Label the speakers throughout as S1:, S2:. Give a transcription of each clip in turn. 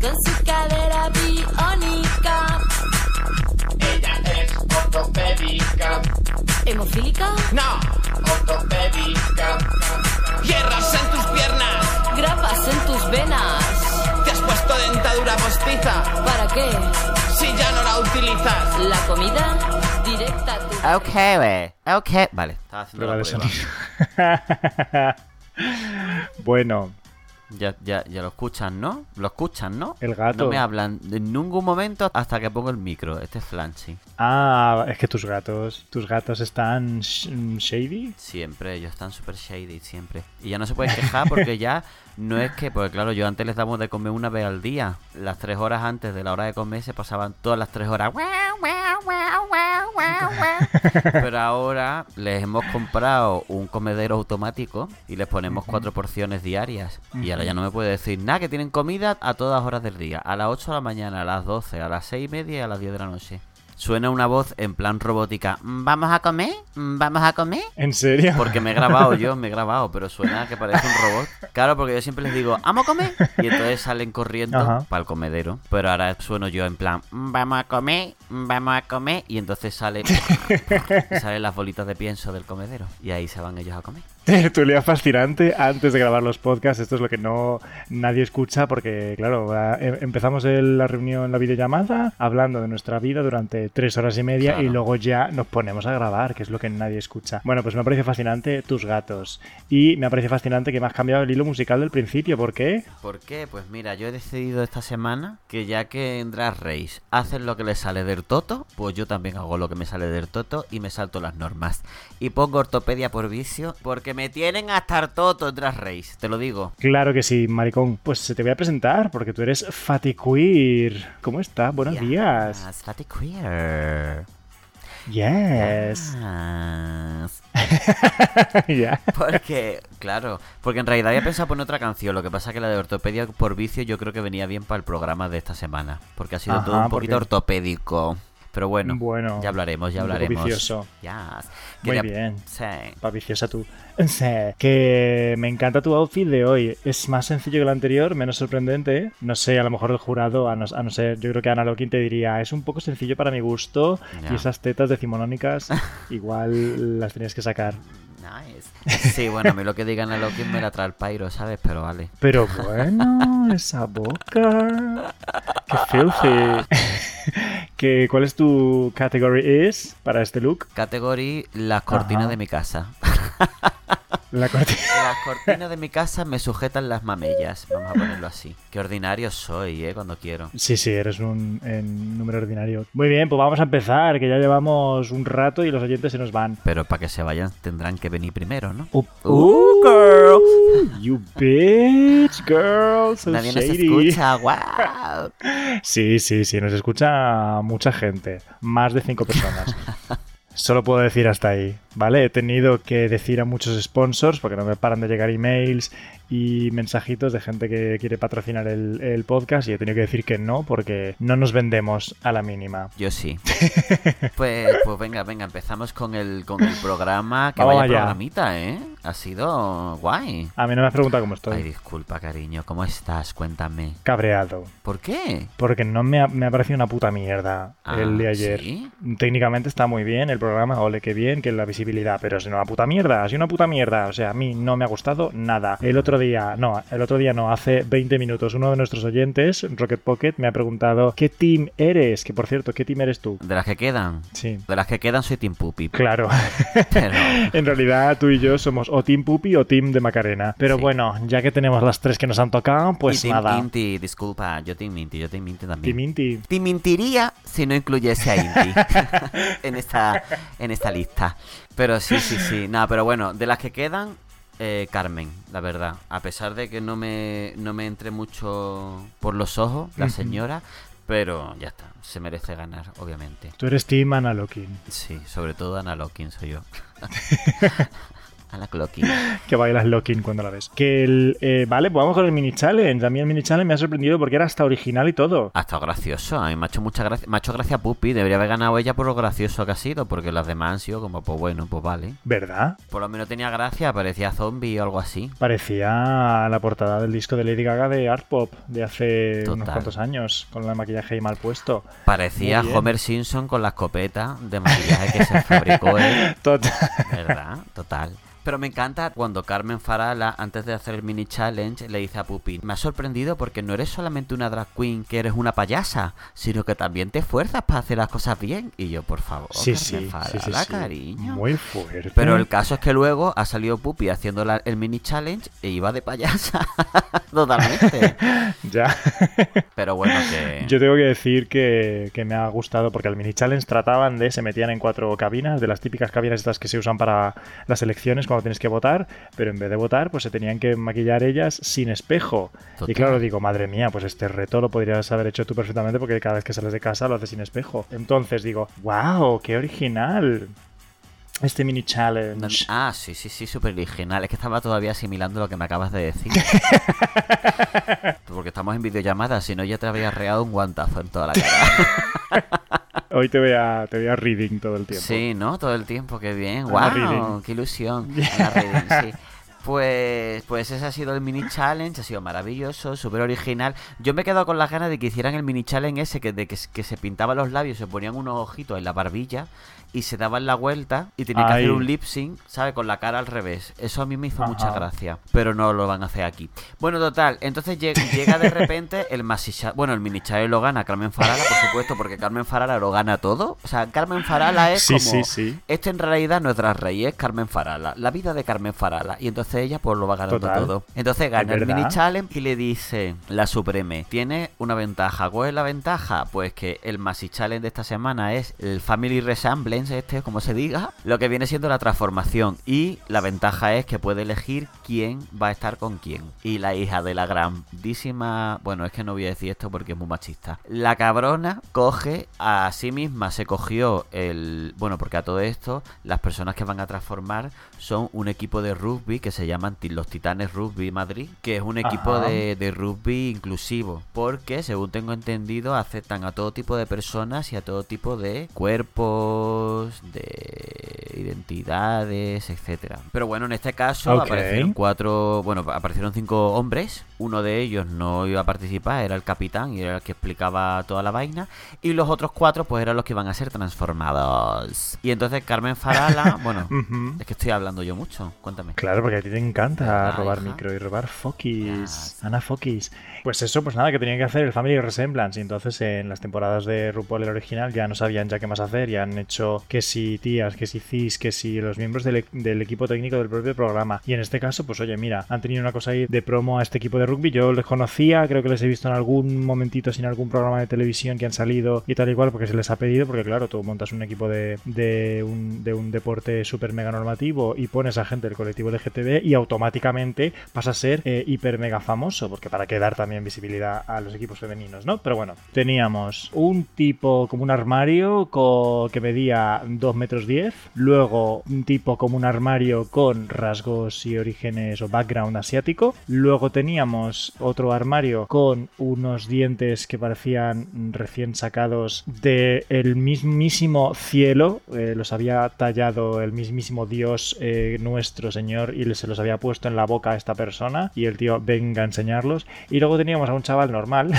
S1: con su cadera biónica.
S2: Ella es ortopédica.
S1: ¿Hemofílica?
S2: No, ortopédica. Hierros en tus piernas.
S1: ¿Grapas en tus venas?
S2: Te has puesto dentadura postiza.
S1: ¿Para qué?
S2: Si ya no la utilizas.
S1: La comida directa a tu...
S3: Ok, wey. Ok. Vale, estaba haciendo
S4: Prueba
S3: la
S4: de sonido. bueno,
S3: Ya, ya, ya lo escuchan, ¿no? Lo escuchan, ¿no?
S4: El gato.
S3: No me hablan en ningún momento hasta que pongo el micro. Este es Flanchy.
S4: ah, es que tus gatos, tus gatos están sh- shady.
S3: Siempre, ellos están súper shady, siempre. Y ya no se pueden quejar porque ya no es que, porque claro, yo antes les damos de comer una vez al día. Las tres horas antes de la hora de comer se pasaban todas las tres horas. Pero ahora les hemos comprado un comedero automático y les ponemos cuatro porciones diarias. Y ahora ya no me puede decir nada, que tienen comida a todas horas del día. A las 8 de la mañana, a las 12, a las 6 y media y a las 10 de la noche. Suena una voz en plan robótica. "Mm, ¿Vamos a comer? ¿Vamos a comer?
S4: ¿En serio?
S3: Porque me he grabado yo, me he grabado, pero suena que parece un robot. Claro, porque yo siempre les digo, ¿vamos a comer? Y entonces salen corriendo para el comedero. Pero ahora sueno yo en plan, "Mm, vamos a comer, vamos a comer. Y entonces sale, salen las bolitas de pienso del comedero. Y ahí se van ellos a comer.
S4: Tertulia fascinante antes de grabar los podcasts. Esto es lo que no nadie escucha porque, claro, em- empezamos el- la reunión, la videollamada, hablando de nuestra vida durante tres horas y media
S3: Claro.
S4: y luego ya nos ponemos a grabar, que es lo que nadie escucha. Bueno, pues me parece fascinante tus gatos. Y me parece fascinante que me has cambiado el hilo musical del principio. ¿Por qué?
S3: ¿Por qué? Pues mira, yo he decidido esta semana que ya que en Drag Race hacen lo que les sale del toto, pues yo también hago lo que me sale del toto y me salto las normas. Y pongo ortopedia por vicio porque me tienen hasta el toto en Drag Race, te lo digo.
S4: Claro que sí, maricón. Pues se te voy a presentar porque tú eres Fatty Queer. ¿Cómo está? Buenos días.
S3: Yes, Fatty Queer.
S4: Yes.
S3: Yes.
S4: ya.
S3: Porque, claro, porque en realidad había pensado poner otra canción. Lo que pasa que la de ortopedia por vicio yo creo que venía bien para el programa de esta semana. Porque ha sido
S4: Ajá,
S3: todo un poquito ortopédico. Pero bueno,
S4: Bueno,
S3: ya hablaremos, ya hablaremos.
S4: vicioso.
S3: Yes.
S4: Muy bien.
S3: Sí.
S4: Viciosa tú. Sí, Que me encanta tu outfit de hoy. Es más sencillo que el anterior, menos sorprendente. No sé, a lo mejor el jurado, a no, a no ser, yo creo que Ana Lokin te diría, es un poco sencillo para mi gusto. Y esas tetas decimonónicas, igual las tenías que sacar.
S3: Nice. Sí, bueno, a mí lo que digan a lo que me la trae el pairo, ¿sabes? Pero vale.
S4: Pero bueno, esa boca. Qué filthy. Que, ¿Cuál es tu category is para este look?
S3: Category, las cortinas
S4: Ajá.
S3: de mi casa.
S4: La cortina.
S3: Las cortinas de mi casa me sujetan las mamellas. Vamos a ponerlo así. Qué ordinario soy, ¿eh? Cuando quiero.
S4: Sí, sí, eres un número ordinario. Muy bien, pues vamos a empezar, que ya llevamos un rato y los oyentes se nos van.
S3: Pero para que se vayan tendrán que venir primero, ¿no?
S4: Uh,
S3: Uh, girl.
S4: You bitch, girl. So
S3: Nadie nos
S4: shady.
S3: escucha, wow.
S4: Sí, sí, sí, nos escucha mucha gente. Más de cinco personas. Solo puedo decir hasta ahí, ¿vale? He tenido que decir a muchos sponsors, porque no me paran de llegar emails y mensajitos de gente que quiere patrocinar el, el podcast, y he tenido que decir que no, porque no nos vendemos a la mínima.
S3: Yo sí. Pues, pues venga, venga, empezamos con el, con el programa. Que
S4: Vamos
S3: vaya
S4: allá.
S3: programita, ¿eh? Ha sido guay.
S4: A mí no me has preguntado cómo
S3: Ay,
S4: estoy.
S3: disculpa, cariño. ¿Cómo estás? Cuéntame.
S4: Cabreado.
S3: ¿Por qué?
S4: Porque no me ha, me ha parecido una puta mierda el de
S3: Ah,
S4: ayer.
S3: ¿sí?
S4: Técnicamente está muy bien el programa, ole, qué bien, que la visibilidad, pero es una puta mierda, ha sido una puta mierda. O sea, a mí no me ha gustado nada. El otro día, no, el otro día no, hace 20 minutos, uno de nuestros oyentes, Rocket Pocket, me ha preguntado, ¿qué team eres? Que por cierto, ¿qué team eres tú?
S3: De las que quedan.
S4: Sí.
S3: De las que quedan soy Team Puppy.
S4: Claro,
S3: Pero...
S4: en realidad tú y yo somos o Team Puppy o Team de Macarena. Pero
S3: Sí.
S4: bueno, ya que tenemos las tres que nos han tocado, pues
S3: y Team
S4: nada.
S3: Inti, disculpa. Yo Team Inti, yo Team Inti también.
S4: Team Inti.
S3: Te mentiría si no incluyese a Inti en esta en esta lista. Pero sí, sí, sí. Nada, pero bueno, de las que quedan, eh, Carmen, la verdad. A pesar de que no me, no me entre mucho por los ojos, la señora, pero ya está. Se merece ganar, obviamente.
S4: Tú eres Team Ana Lokin.
S3: Sí, sobre todo Ana Lokin soy yo. A la clocking.
S4: que bailas locking cuando la ves. Que el, eh, vale, pues vamos con el mini challenge. A mí el mini challenge me ha sorprendido porque era hasta original y todo.
S3: Ha estado gracioso. A mí me ha hecho mucha gracia. Me ha hecho gracia Puppy. Debería haber ganado ella por lo gracioso que ha sido. Porque las demás han sido como, pues bueno, pues vale.
S4: ¿Verdad?
S3: Por lo menos tenía gracia. Parecía zombie o algo así.
S4: Parecía la portada del disco de Lady Gaga de Art Pop de hace unos cuantos años, con el maquillaje ahí mal puesto.
S3: Parecía. Homer Simpson con la escopeta de maquillaje que se fabricó él.
S4: Total.
S3: ¿Verdad? Total. Pero me encanta cuando Carmen Farala, antes de hacer el mini challenge, le dice a Pupi, me ha sorprendido porque no eres solamente una drag queen que eres una payasa, sino que también te esfuerzas para hacer las cosas bien. Y yo, por favor,
S4: Sí,
S3: Carmen
S4: sí,
S3: Farala,
S4: sí.
S3: cariño.
S4: Muy fuerte.
S3: Pero el caso es que luego ha salido Pupi haciendo la- el mini challenge e iba de payasa. Totalmente.
S4: Ya.
S3: Pero bueno, que...
S4: Yo tengo que decir que, que me ha gustado porque el mini challenge trataban de se metían en cuatro cabinas, de las típicas cabinas estas que se usan para las elecciones cuando tienes que votar, pero en vez de votar, pues se tenían que maquillar ellas sin espejo.
S3: Total.
S4: Y claro, digo, madre mía, pues este reto lo podrías haber hecho tú perfectamente porque cada vez que sales de casa lo haces sin espejo. Entonces digo, wow, qué original. Este mini challenge.
S3: Ah, sí, sí, sí, súper original. Es que estaba todavía asimilando lo que me acabas de decir. Porque estamos en videollamada, si no ya te había reado un guantazo en toda la cara.
S4: Hoy te voy a, te voy a reading todo el tiempo.
S3: Sí, ¿no? Todo el tiempo, qué bien. ¡Wow! ¡Qué ilusión! Ana Reading, sí. Pues, pues ese ha sido el mini challenge, ha sido maravilloso, súper original. Yo me he quedado con las ganas de que hicieran el mini challenge ese, que, de que, que se pintaban los labios, se ponían unos ojitos en la barbilla y se daban la vuelta y tenían que hacer un lip sync, ¿sabes? Con la cara al revés. Eso a mí me hizo mucha gracia, pero no lo van a hacer aquí. Bueno, total, entonces lleg- llega de repente el masicha, bueno, el mini challenge lo gana Carmen Farala, por supuesto, porque Carmen Farala lo gana todo. O sea, Carmen Farala es
S4: Sí,
S3: como
S4: sí, sí.
S3: esto en realidad no es Drag Race, es Carmen Farala. La vida de Carmen Farala. Y entonces ella pues lo va ganando
S4: Total.
S3: todo. Entonces gana el mini challenge y le dice la Supreme. Tiene una ventaja. ¿Cuál es la ventaja? Pues que el Masi Challenge de esta semana es el Family Resemblance, este, como se diga. Lo que viene siendo la transformación. Y la ventaja es que puede elegir quién va a estar con quién. Y la hija de la grandísima... Bueno, es que no voy a decir esto porque es muy machista. La cabrona coge a sí misma, se cogió el... Bueno, porque a todo esto, las personas que van a transformar son un equipo de rugby que se llaman los Titanes Rugby Madrid, que es un equipo de, de rugby inclusivo. Porque, según tengo entendido, aceptan a todo tipo de personas y a todo tipo de cuerpos, de identidades, etcétera. Pero bueno, en este caso aparecieron cuatro, bueno, aparecieron cinco hombres. Uno de ellos no iba a participar, era el capitán y era el que explicaba toda la vaina. Y los otros cuatro, pues eran los que iban a ser transformados. Y entonces Carmen Farala, bueno, es que estoy hablando yo mucho, cuéntame.
S4: Claro, porque te encanta
S3: Ah,
S4: robar
S3: hija.
S4: micro y robar fokis. Ana Fokis. Pues eso, pues nada, que tenían que hacer el Family Resemblance. Y entonces en las temporadas de RuPaul el original ya no sabían ya qué más hacer. Ya han hecho que si tías, que si cis, que si los miembros del, del equipo técnico del propio programa. Y en este caso, pues oye, mira, han tenido una cosa ahí de promo a este equipo de rugby. Yo les conocía, creo que les he visto en algún momentito sin algún programa de televisión que han salido y tal y cual, porque se les ha pedido, porque claro, tú montas un equipo de, de, un, de un deporte súper mega normativo y pones a gente del colectivo LGTB y automáticamente pasa a ser eh, hiper mega famoso, porque para que dar también visibilidad a los equipos femeninos, ¿no? Pero bueno, teníamos un tipo como un armario que medía 2 metros 10, luego un tipo como un armario con rasgos y orígenes o background asiático, luego teníamos otro armario con unos dientes que parecían recién sacados del mismísimo cielo, eh, los había tallado el mismísimo Dios eh, nuestro Señor y los había puesto en la boca a esta persona y el tío venga a enseñarlos. Y luego teníamos a un chaval normal,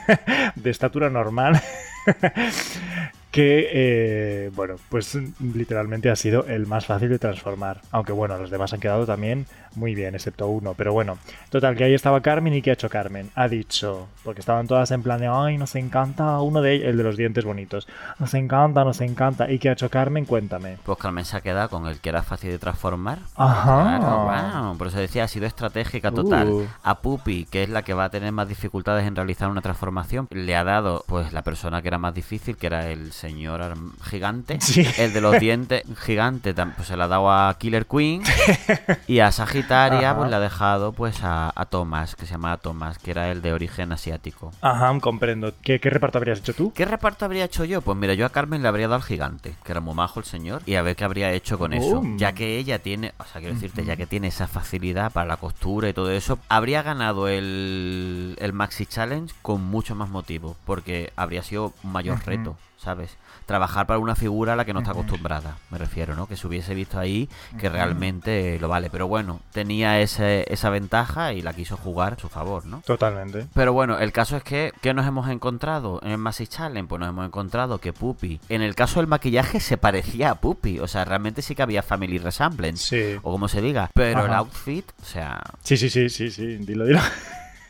S4: de estatura normal, que, eh, bueno, pues literalmente ha sido el más fácil de transformar. Aunque bueno, los demás han quedado también muy bien, excepto uno. Pero bueno, total, que ahí estaba Carmen y ¿qué ha hecho Carmen? Ha dicho, porque estaban todas en plan de, ay, nos encanta uno de ellos, el de los dientes bonitos. Nos encanta, nos encanta. ¿Y qué ha hecho Carmen? Cuéntame.
S3: Pues Carmen se ha quedado con el que era fácil de transformar.
S4: Ajá.
S3: Claro, wow. Por eso decía, ha sido estratégica total.
S4: Uh.
S3: A Pupi, que es la que va a tener más dificultades en realizar una transformación, le ha dado pues la persona que era más difícil, que era el señor gigante.
S4: Sí.
S3: El de los dientes gigante, pues se la ha dado a Killer Queen. y a Sagitario Sagitaria
S4: Ajá.
S3: pues le ha dejado pues a, a Thomas, que se llamaba Thomas, que era el de origen asiático.
S4: Ajá, comprendo. ¿Qué, qué reparto habrías hecho tú?
S3: ¿Qué reparto habría hecho yo? Pues mira, yo a Carmen le habría dado al gigante, que era muy majo el señor, y a ver qué habría hecho con eso. Ya que ella tiene, o sea, quiero decirte, ya que tiene esa facilidad para la costura y todo eso, habría ganado el, el Maxi Challenge con mucho más motivo, porque habría sido un mayor reto, ¿sabes? Trabajar para una figura a la que no está acostumbrada, me refiero, ¿no? Que se hubiese visto ahí que realmente lo vale. Pero bueno, tenía ese, esa ventaja y la quiso jugar a su favor, ¿no?
S4: Totalmente.
S3: Pero bueno, el caso es que, ¿qué nos hemos encontrado en el Massive Challenge? Pues nos hemos encontrado que Puppy, en el caso del maquillaje, se parecía a Puppy. O sea, realmente sí que había Family Resemblance.
S4: Sí.
S3: O como se diga. Pero el outfit, o sea,
S4: Sí, sí, sí, sí, sí. Dilo, dilo.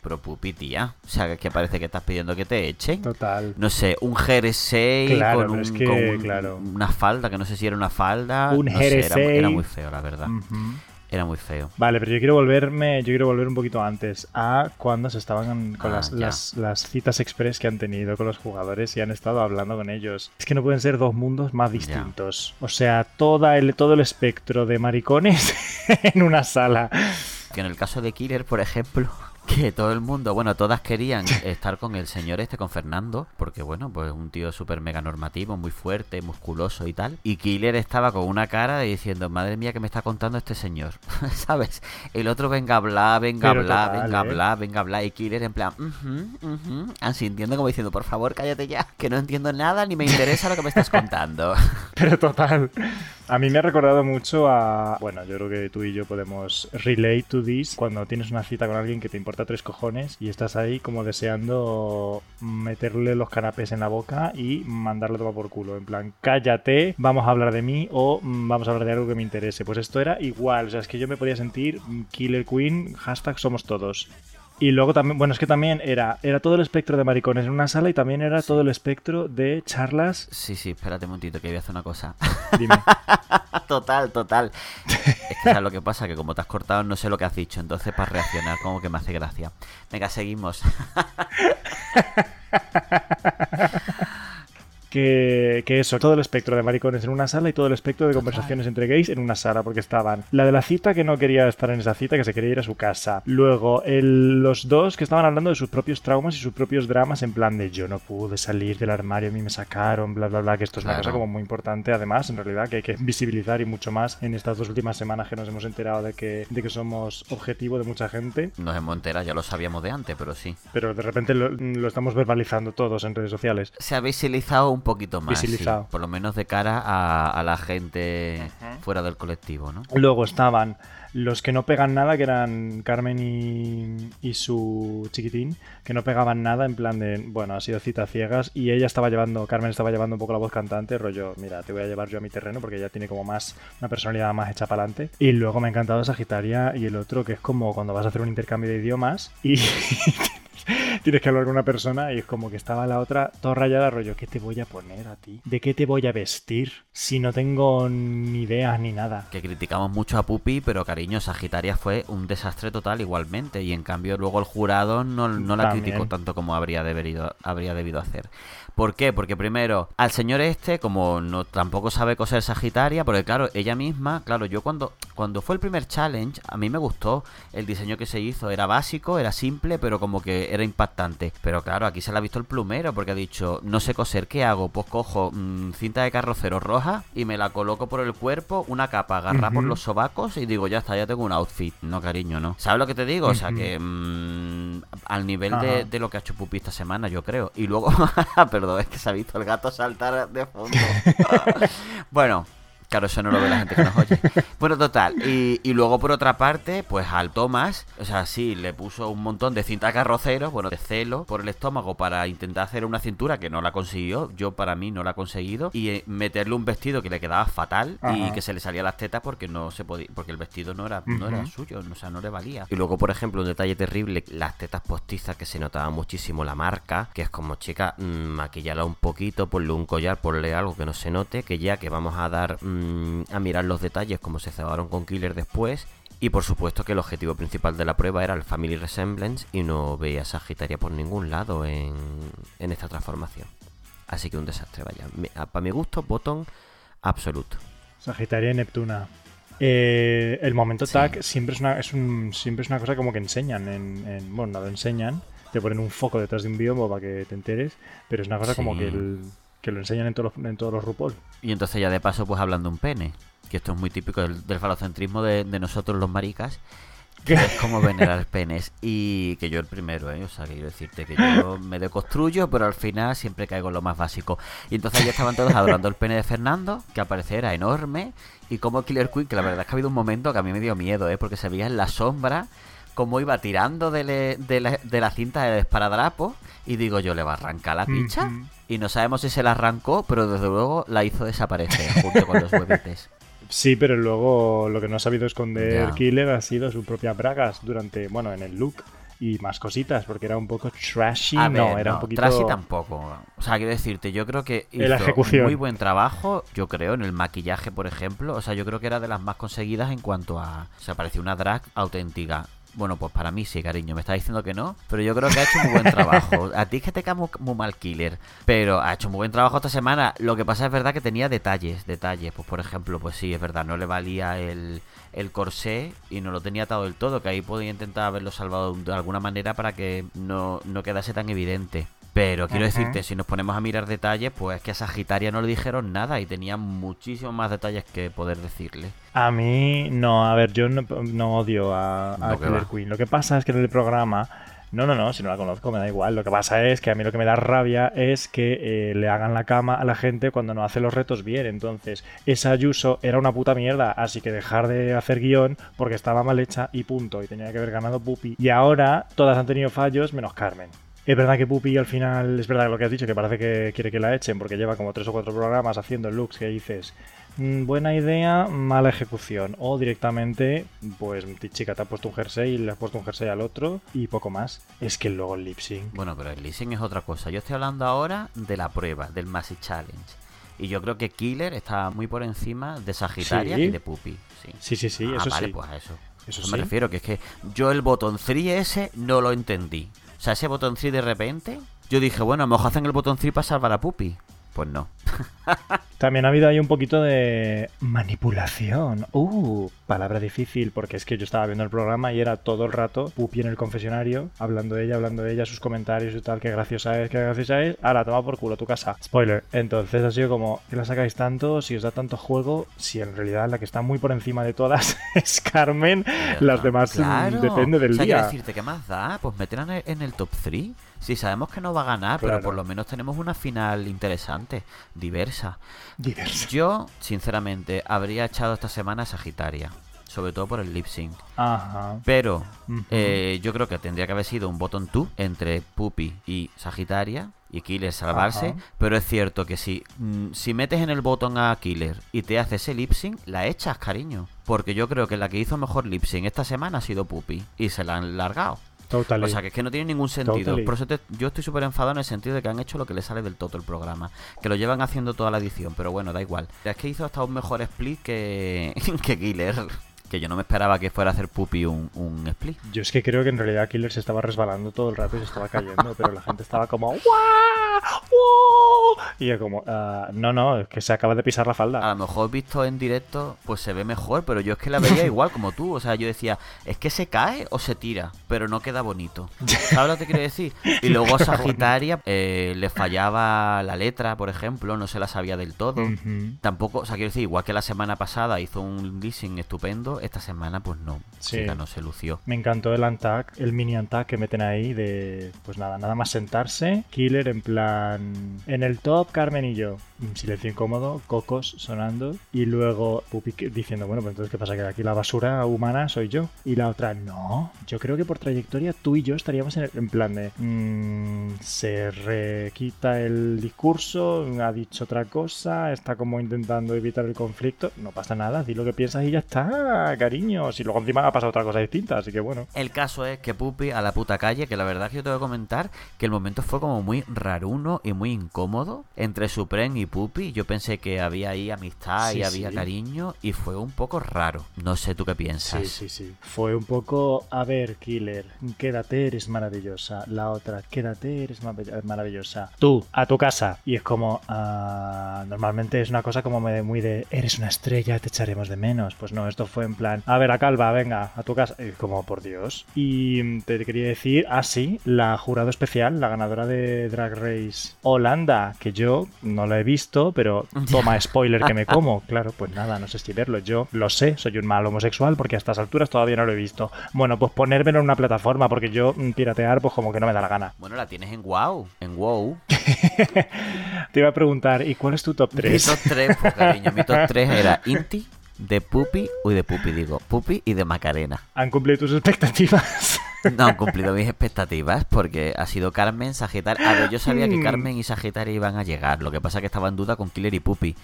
S3: Pero Puppy, tía. O sea, que parece que estás pidiendo que te echen.
S4: Total.
S3: No sé, un jersey
S4: Claro,
S3: con, un-
S4: es que,
S3: con un-
S4: claro.
S3: una falda, que no sé si era una falda.
S4: Un
S3: no sé, era,
S4: jersey.
S3: era muy feo, la verdad. Era muy feo.
S4: Vale, pero yo quiero volverme, yo quiero volver un poquito antes a cuando se estaban con
S3: Ah,
S4: las,
S3: ya.
S4: las, las citas express que han tenido con los jugadores y han estado hablando con ellos. Es que no pueden ser dos mundos más distintos. O sea, toda el, todo el espectro de maricones en una sala.
S3: Que en el caso de Killer, por ejemplo, que todo el mundo, bueno, todas querían estar con el señor este, con Fernando, porque bueno, pues un tío súper mega normativo, muy fuerte, musculoso y tal. Y Killer estaba con una cara diciendo, madre mía, que me está contando este señor? ¿Sabes? El otro venga a hablar, venga a hablar, venga a
S4: ¿eh?
S3: hablar, venga a hablar. Y Killer en plan, "Ujú, ujú", asintiendo como diciendo, por favor, cállate ya, que no entiendo nada ni me interesa lo que me estás contando.
S4: Pero total. A mí me ha recordado mucho a. Bueno, yo creo que tú y yo podemos relate to this cuando tienes una cita con alguien que te importa tres cojones y estás ahí como deseando meterle los canapés en la boca y mandarlo tomar por culo. En plan, cállate, vamos a hablar de mí o mm, vamos a hablar de algo que me interese. Pues esto era igual. O sea, es que yo me podía sentir Killer Queen, hashtag somos todos. Y luego también, bueno, es que también era, era todo el espectro de maricones en una sala y también era todo el espectro de charlas.
S3: Sí, sí, espérate un momentito que voy a hacer una cosa.
S4: Dime.
S3: Total, total. Es que sabes lo que pasa, que como te has cortado no sé lo que has dicho, entonces para reaccionar como que me hace gracia. Venga, seguimos.
S4: que, que eso, todo el espectro de maricones en una sala y todo el espectro de conversaciones entre gays en una sala, porque estaban la de la cita que no quería estar en esa cita, que se quería ir a su casa. Luego, el- los dos que estaban hablando de sus propios traumas y sus propios dramas, en plan de yo no pude salir del armario, a mí me sacaron, bla, bla, bla, que esto es una cosa como muy importante, además, en realidad, que hay que visibilizar y mucho más en estas dos últimas semanas que nos hemos enterado de que, de que somos objetivo de mucha gente,
S3: Nos hemos enterado, ya lo sabíamos de antes, pero sí.
S4: pero de repente lo, lo estamos verbalizando todos en redes sociales.
S3: Se ha visibilizado un poquito más, sí, por lo menos de cara a, a la gente fuera del colectivo, ¿no?
S4: Luego estaban los que no pegan nada, que eran Carmen y, y su chiquitín, que no pegaban nada, en plan de, bueno, ha sido cita ciegas, y ella estaba llevando, Carmen estaba llevando un poco la voz cantante, rollo, mira, te voy a llevar yo a mi terreno, porque ella tiene como más, una personalidad más hecha para adelante. Y luego me ha encantado Sagitaria y el otro, que es como cuando vas a hacer un intercambio de idiomas y... Tienes que hablar con una persona y es como que estaba la otra todo rayada, rollo, ¿qué te voy a poner a ti? ¿De qué te voy a vestir? Si no tengo ni ideas ni nada.
S3: Que criticamos mucho a Pupi, pero cariño, Sagitaria fue un desastre total igualmente. Y en cambio luego el jurado no, no la
S4: También.
S3: criticó tanto como habría debido, habría debido hacer. ¿Por qué? Porque primero, al señor este, como no tampoco sabe coser Sagitaria, porque claro, ella misma, claro, yo cuando, cuando fue el primer challenge, a mí me gustó el diseño que se hizo. Era básico, era simple, pero como que era impactante. Pero claro, aquí se le ha visto el plumero, porque ha dicho, no sé coser, ¿qué hago? Pues cojo mm, cinta de carrocero roja y me la coloco por el cuerpo, una capa agarrada por los sobacos y digo, ya está, ya tengo un outfit. No, cariño, no. ¿Sabes lo que te digo? O sea que mm, al nivel de, de lo que ha hecho Pupi esta semana, yo creo. Y luego, perdón, es que se ha visto el gato saltar de fondo. bueno. Claro, eso no lo ve la gente que nos oye. Bueno, total. Y, y luego, por otra parte, pues al Thomas, o sea, sí, le puso un montón de cinta carrocero, bueno, de celo por el estómago para intentar hacer una cintura que no la consiguió. Yo, para mí, no la ha conseguido. Y eh, meterle un vestido que le quedaba fatal y que se le salía las tetas porque no se podía, porque el vestido no era, no era suyo, o sea, no le valía.
S5: Y luego, por ejemplo, un detalle terrible, las tetas postizas que se notaba muchísimo la marca, que es como, chica, mm, maquillala un poquito, ponle un collar, ponle algo que no se note, que ya que vamos a dar mm, a mirar los detalles como se cebaron con Killer después. Y por supuesto que el objetivo principal de la prueba era el Family Resemblance y no veía Sagitaria por ningún lado en, en esta transformación. Así que un desastre, vaya. Para mi gusto, botón absoluto.
S4: Sagitaria y Neptuna. Eh, el momento
S3: Sí.
S4: tag siempre es una, es un, siempre es una cosa como que enseñan. En, en- bueno, no lo enseñan. Te ponen un foco detrás de un biombo para que te enteres. Pero es una cosa como que, el- que lo enseñan en todos los, en todos los RuPaul.
S3: Y entonces ya de paso, pues hablando un pene. Que esto es muy típico del, del falocentrismo de, de nosotros los maricas. Que es como venerar penes. Y que yo el primero, ¿eh? O sea, quiero decirte que yo me deconstruyo, pero al final siempre caigo en lo más básico. Y entonces ya estaban todos adorando el pene de Fernando, que al parecer era enorme. Y como Killer Queen, que la verdad es que ha habido un momento que a mí me dio miedo, ¿eh? Porque se veía en la sombra cómo iba tirando de, le- de la, de la cinta de esparadrapo. Y digo yo, ¿le va a arrancar la picha? Y no sabemos si se la arrancó, pero desde luego la hizo desaparecer junto con los huevetes.
S4: Sí, pero luego lo que no ha sabido esconder
S3: Ya.
S4: Killer ha sido su propia bragas durante, bueno, en el look y más cositas, porque era un poco trashy,
S3: A
S4: no,
S3: ver,
S4: era
S3: no,
S4: un poquito...
S3: Trashy tampoco. O sea, quiero decirte, yo creo que hizo
S4: la ejecución.
S3: muy buen trabajo, yo creo, en el maquillaje, por ejemplo. O sea, yo creo que era de las más conseguidas en cuanto a... O sea, parecía una drag auténtica. Bueno, pues para mí sí, cariño. Me está diciendo que no, pero yo creo que ha hecho muy buen trabajo. A ti es que te cae muy, muy mal killer, pero ha hecho muy buen trabajo esta semana. Lo que pasa es verdad que tenía detalles, detalles. Pues por ejemplo, pues sí, es verdad, no le valía el, el corsé y no lo tenía atado del todo, que ahí podía intentar haberlo salvado de alguna manera para que no, no quedase tan evidente. Pero quiero decirte, si nos ponemos a mirar detalles, pues es que a Sagitaria no le dijeron nada y tenía muchísimos más detalles que poder decirle.
S4: A mí, no, a ver, yo no, no odio a, a
S3: No,
S4: Killer. Queen. Lo que pasa es que en el programa... No, no, no, si no la conozco me da igual. Lo que pasa es que a mí lo que me da rabia es que eh, le hagan la cama a la gente cuando no hace los retos bien. Entonces, esa Ayuso era una puta mierda, así que dejar de hacer guion porque estaba mal hecha y punto. Y tenía que haber ganado Pupi. Y ahora todas han tenido fallos menos Carmen. Es verdad que Pupi al final, es verdad lo que has dicho, que parece que quiere que la echen porque lleva como tres o cuatro programas haciendo looks que dices, "Mm, buena idea, mala ejecución. O directamente, pues chica, te has puesto un jersey y le has puesto un jersey al otro y poco más. Es que luego el lip sync.
S3: Bueno, pero el leasing es otra cosa. Yo estoy hablando ahora de la prueba, del Massive Challenge. Y yo creo que Killer está muy por encima de Sagitaria
S4: Sí.
S3: y de Puppy. Sí,
S4: Sí, sí, sí,
S3: Ah,
S4: eso
S3: vale,
S4: sí.
S3: pues a eso.
S4: Eso
S3: Eso me refiero, que es que yo el botón 3 ese no lo entendí. O sea, ese botón 3 de repente, yo dije, bueno, a lo mejor hacen el botón 3 para salvar a Puppy. Pues no.
S4: También ha habido ahí un poquito de manipulación. Uh, palabra difícil, porque es que yo estaba viendo el programa y era todo el rato Pupi en el confesionario, hablando de ella, hablando de ella, sus comentarios y tal, qué graciosa es, qué graciosa es. Ahora, toma por culo tu casa. Spoiler. Entonces ha sido como, ¿qué la sacáis tanto? Si os da tanto juego, si en realidad la que está muy por encima de todas es Carmen, las demás mm,
S3: Claro.
S4: depende del
S3: o sea,
S4: día.
S3: decirte, ¿qué más da? Pues meterla en el, top 3. Si sabemos que no va a ganar,
S4: Claro.
S3: pero por lo menos tenemos una final interesante, diversa.
S4: Diversa.
S3: Yo, sinceramente, habría echado esta semana a Sagitaria. Sobre todo por el lip sync.
S4: Ajá.
S3: Pero eh, yo creo que tendría que haber sido un botón 2 entre Puppy y Sagitaria. Y Killer salvarse.
S4: Ajá.
S3: Pero es cierto que si, mm, si metes en el botón a Killer y te hace ese lip sync, la echas, cariño. Porque yo creo que la que hizo mejor lip sync esta semana ha sido Puppy. Y se la han largado.
S4: Totally.
S3: O sea, que es que no tiene ningún sentido.
S4: Totally.
S3: Por eso te- yo estoy súper enfadado en el sentido de que han hecho lo que le sale del todo el programa. Que lo llevan haciendo toda la edición, pero bueno, da igual. Es que hizo hasta un mejor split que, que Killer. Que yo no me esperaba que fuera a hacer Puppy un, un split.
S4: Yo es que creo que en realidad Killer se estaba resbalando todo el rato y se estaba cayendo, pero la gente estaba como ¡Guau! ¡Wow! Y yo como, "Ah, no, no, es que se acaba de pisar la
S3: A
S4: falda.
S3: lo mejor visto en directo, pues se ve mejor, pero yo es que la veía igual como tú. O sea, yo decía, es que se cae o se tira, pero no queda bonito. ¿Sabes lo que quiero decir? Y luego a Sagitaria eh, le fallaba la letra, por ejemplo, no se la sabía del todo. Tampoco, o sea, quiero decir, igual que la semana pasada hizo un leasing estupendo, esta semana pues no,
S4: Sí.
S3: chica, no se lució.
S4: Me encantó el antac, el mini antac que meten ahí de, pues nada, nada más sentarse. Killer en plan, en el top, Carmen y yo. Silencio incómodo, cocos sonando. Y luego Pupi que- diciendo, bueno, pues entonces, ¿qué pasa? Que aquí la basura humana soy yo. Y la otra, no, yo creo que por trayectoria tú y yo estaríamos en, el- en plan de, mm, se requita el discurso, ha dicho otra cosa, está como intentando evitar el conflicto. No pasa nada, di lo que piensas y ya está. cariño? Si luego encima ha pasado otra cosa distinta, así que bueno.
S3: El caso es que Pupi a la puta calle, que la verdad que yo te voy a comentar que el momento fue como muy raruno y muy incómodo entre Supreme y Pupi. Yo pensé que había ahí amistad
S4: Sí,
S3: y había
S4: sí.
S3: cariño y fue un poco raro. No sé tú qué piensas.
S4: Sí, sí, sí. Fue un poco, a ver, Killer, quédate, eres maravillosa. La otra, quédate, eres ma- maravillosa. Tú, a tu casa. Y es como, ah, normalmente es una cosa como me- muy de, eres una estrella, te echaremos de menos. Pues no, esto fue en plan, a ver, a Calva, venga, a tu casa. Y como, por Dios. Y te quería decir, ah, sí, la jurado especial, la ganadora de Drag Race Holanda, que yo no la he visto, pero toma spoiler que me como. Claro, pues nada, no sé si verlo. Yo lo sé, soy un mal homosexual porque a estas alturas todavía no lo he visto. Bueno, pues ponérmelo en una plataforma porque yo mm, piratear pues como que no me da la gana.
S3: Bueno, la tienes en WoW. En WoW.
S4: Te iba a preguntar, ¿y cuál es tu top
S3: Mi
S4: 3?
S3: top 3, pues cariño, mi top 3 era Inti, de Pupi, uy, de Pupi digo, Pupi y de Macarena.
S4: ¿Han cumplido tus expectativas?
S3: No han cumplido mis expectativas porque ha sido Carmen, Sagitario. A ver, yo sabía que
S4: Mm.
S3: Carmen y Sagitario iban a llegar. Lo que pasa es que estaba en duda con Killer y Puppy.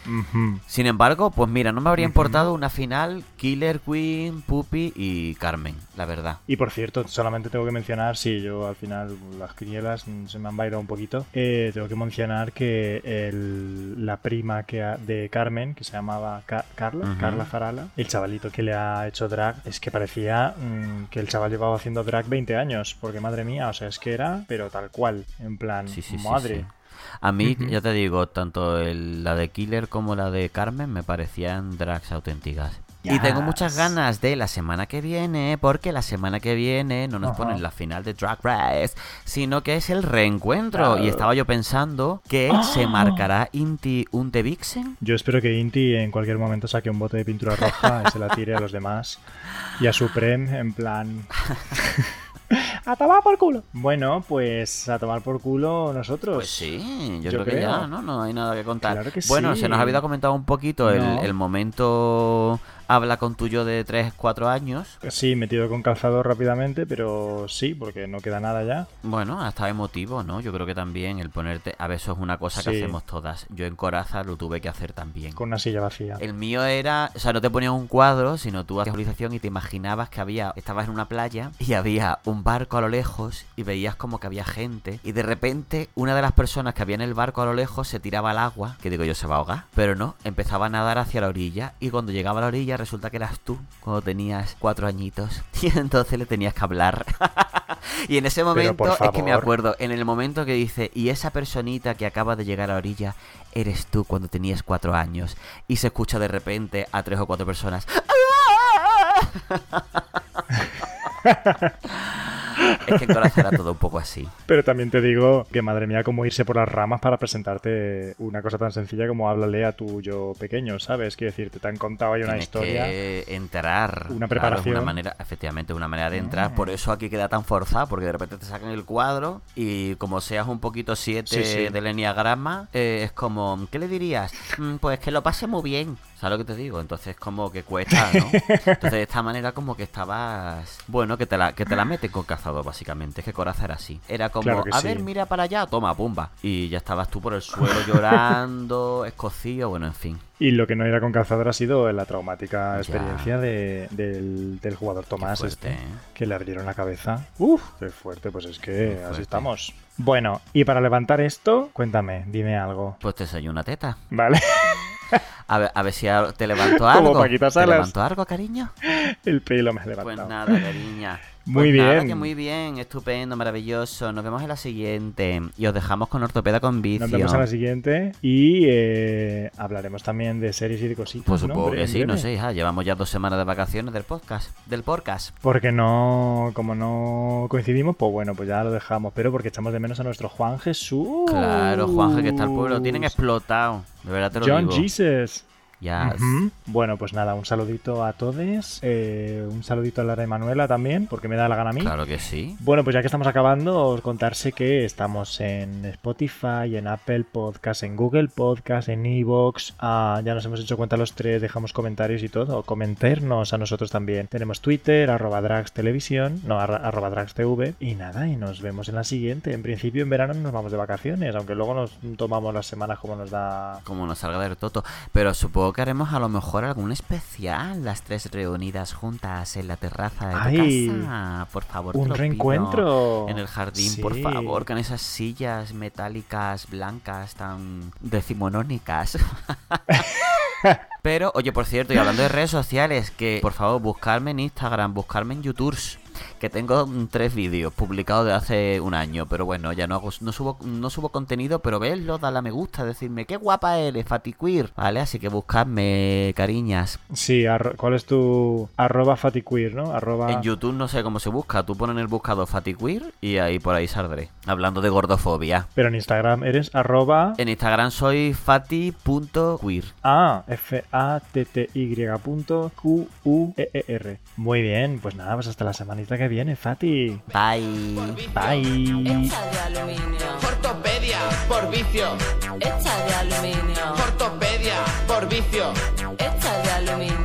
S3: Sin embargo, pues mira, no me habría importado una final Killer, Queen, Puppy y Carmen, la verdad.
S4: Y por cierto, solamente tengo que mencionar, sí, yo al final las quinielas se me han bailado un poquito. Eh, tengo que mencionar que el- la prima que ha- de Carmen, que se llamaba Ca- Carla,
S3: Ujú.
S4: Carla Farala, el chavalito que le ha hecho drag, es que parecía mm, que el chaval llevaba haciendo drag 20 años, porque madre mía, o sea, es que era, pero tal cual, en plan,
S3: Sí, sí,
S4: madre.
S3: sí. A mí, ya te digo, tanto el- la de Killer como la de Carmen me parecían drags auténticas. Y tengo muchas ganas de la semana que viene, porque la semana que viene no nos ponen la final de Drag Race, sino que es el reencuentro. Y estaba yo pensando que se
S4: ¡Ah!
S3: marcará Inti un The Vixen.
S4: Yo espero que Inti en cualquier momento saque un bote de pintura roja y se la tire a los demás. Y a Supreme, en plan. ¡A tomar por culo! Bueno, pues a tomar por culo nosotros.
S3: Pues sí, yo,
S4: Yo
S3: creo, que ya, ¿no? No hay nada que contar.
S4: Claro que
S3: bueno,
S4: sí.
S3: se nos había comentado un poquito el, el momento habla con tuyo de 3, 4 años.
S4: Sí, metido con calzador rápidamente, pero sí, porque no queda nada ya.
S3: Bueno, hasta emotivo, ¿no? Yo creo que también el ponerte... A ver, eso es una cosa que hacemos todas. Yo en Coraza lo tuve que hacer también.
S4: Con una silla vacía.
S3: El mío era, o sea, no te ponías un cuadro, sino tú hacías visualización y te imaginabas que había, estabas en una playa y había un barco a lo lejos y veías como que había gente y de repente una de las personas que había en el barco a lo lejos se tiraba al agua, que digo yo se va a ahogar, pero no, empezaba a nadar hacia la orilla y cuando llegaba a la orilla resulta que eras tú cuando tenías cuatro añitos y entonces le tenías que hablar. y en ese momento es que me acuerdo, en el momento que dice, y esa personita que acaba de llegar a la orilla eres tú cuando tenías cuatro años y se escucha de repente a tres o cuatro personas. es que en Corazón era todo un poco así.
S4: Pero también te digo que madre mía, cómo irse por las ramas para presentarte una cosa tan sencilla como háblale a tu yo pequeño, ¿sabes? Quiero decirte, te han contado ahí una
S3: Tienes
S4: historia.
S3: que entrar.
S4: Una
S3: claro,
S4: preparación.
S3: una manera, efectivamente, una manera de entrar. Por eso aquí queda tan forzado, porque de repente te sacan el cuadro y como seas un poquito 7
S4: Sí, sí.
S3: del enneagrama, eh, es como, ¿qué le dirías? "Mm, pues que lo pase muy bien. ¿Sabes lo que te digo? Entonces como que cuesta, ¿no? Entonces de esta manera como que estabas... Bueno, que te la, que te la meten con cazador, básicamente. Es que Coraza era así. Era como,
S4: Claro
S3: a
S4: sí.
S3: ver, mira para allá, toma, pumba. Y ya estabas tú por el suelo llorando, escocido, bueno, en fin.
S4: Y lo que no era con calzador ha sido la traumática experiencia de- del, del jugador Tomás
S3: fuerte,
S4: este,
S3: ¿eh?
S4: que le abrieron la cabeza. Uf, qué fuerte, pues es que así estamos. Bueno, y para levantar esto, cuéntame, dime algo.
S3: Pues te enseño una teta.
S4: ¿Vale?
S3: A ver, a ver si te levanto
S4: Como
S3: algo.
S4: Paquita
S3: ¿Te levanto algo, cariño?
S4: El pelo me ha
S3: Pues
S4: levantado.
S3: nada, cariña.
S4: Muy
S3: Pues nada,
S4: bien.
S3: que muy bien, estupendo, maravilloso. Nos vemos en la siguiente. Y os dejamos con Ortopeda con Vicio.
S4: Nos vemos en la siguiente y eh, hablaremos también de series y de cositas.
S3: Pues supongo que sí, no sé, hija. Llevamos ya dos semanas de vacaciones del podcast. Del podcast.
S4: Porque no, como no coincidimos, pues bueno, pues ya lo dejamos. Pero porque echamos de menos a nuestro Juan Jesús.
S3: Claro, Juanje, que está el pueblo. Tienen explotado. De verdad te lo
S4: John
S3: digo.
S4: Jesus.
S3: Ya.
S4: Bueno, pues nada, un saludito a todos. eh, un saludito a Lara y Manuela también, porque me da la gana a mí.
S3: Claro que sí.
S4: Bueno, pues ya que estamos acabando, os contarse que estamos en Spotify, en Apple Podcast, en Google Podcast, en Evox. Ah, ya nos hemos hecho cuenta los tres, dejamos comentarios y todo. Comentarnos a nosotros también. Tenemos Twitter, arroba Drags Televisión, no, arroba Drags TV. Y nada, y nos vemos en la siguiente. En principio en verano nos vamos de vacaciones, aunque luego nos tomamos las semanas como nos da.
S3: Como nos salga del toto. Pero supongo que haremos a lo mejor algún especial, las tres reunidas juntas en la terraza de tu
S4: Ay,
S3: casa. Por favor, te
S4: un
S3: lo pido.
S4: reencuentro.
S3: En el jardín, por favor, con esas sillas metálicas blancas tan decimonónicas. Pero, oye, por cierto, y hablando de redes sociales, que por favor, buscarme en Instagram, buscarme en YouTube, que tengo tres vídeos publicados de hace un año, pero bueno, ya no hago, no subo, no subo contenido, pero vedlo, dale a me gusta, decirme qué guapa eres, Fatiqueer, ¿vale? Así que buscadme, cariñas.
S4: Sí, ¿cuál es tu arroba fatiqueer, no? Arroba...
S3: En YouTube no sé cómo se busca, tú pones en el buscador Fatiqueer y ahí por ahí saldré. Hablando de gordofobia.
S4: Pero en Instagram eres arroba...
S3: En Instagram soy fati.queer.
S4: Ah, F-A-T-T-Y punto Q-U-E-E-R. Muy bien, pues nada, pues hasta la semanita que viene, Fati.
S3: Bye.
S4: Bye.
S1: Hecha de aluminio.
S2: Ortopedia por vicio.
S1: Hecha de aluminio.
S2: Ortopedia por vicio.
S1: Hecha de aluminio.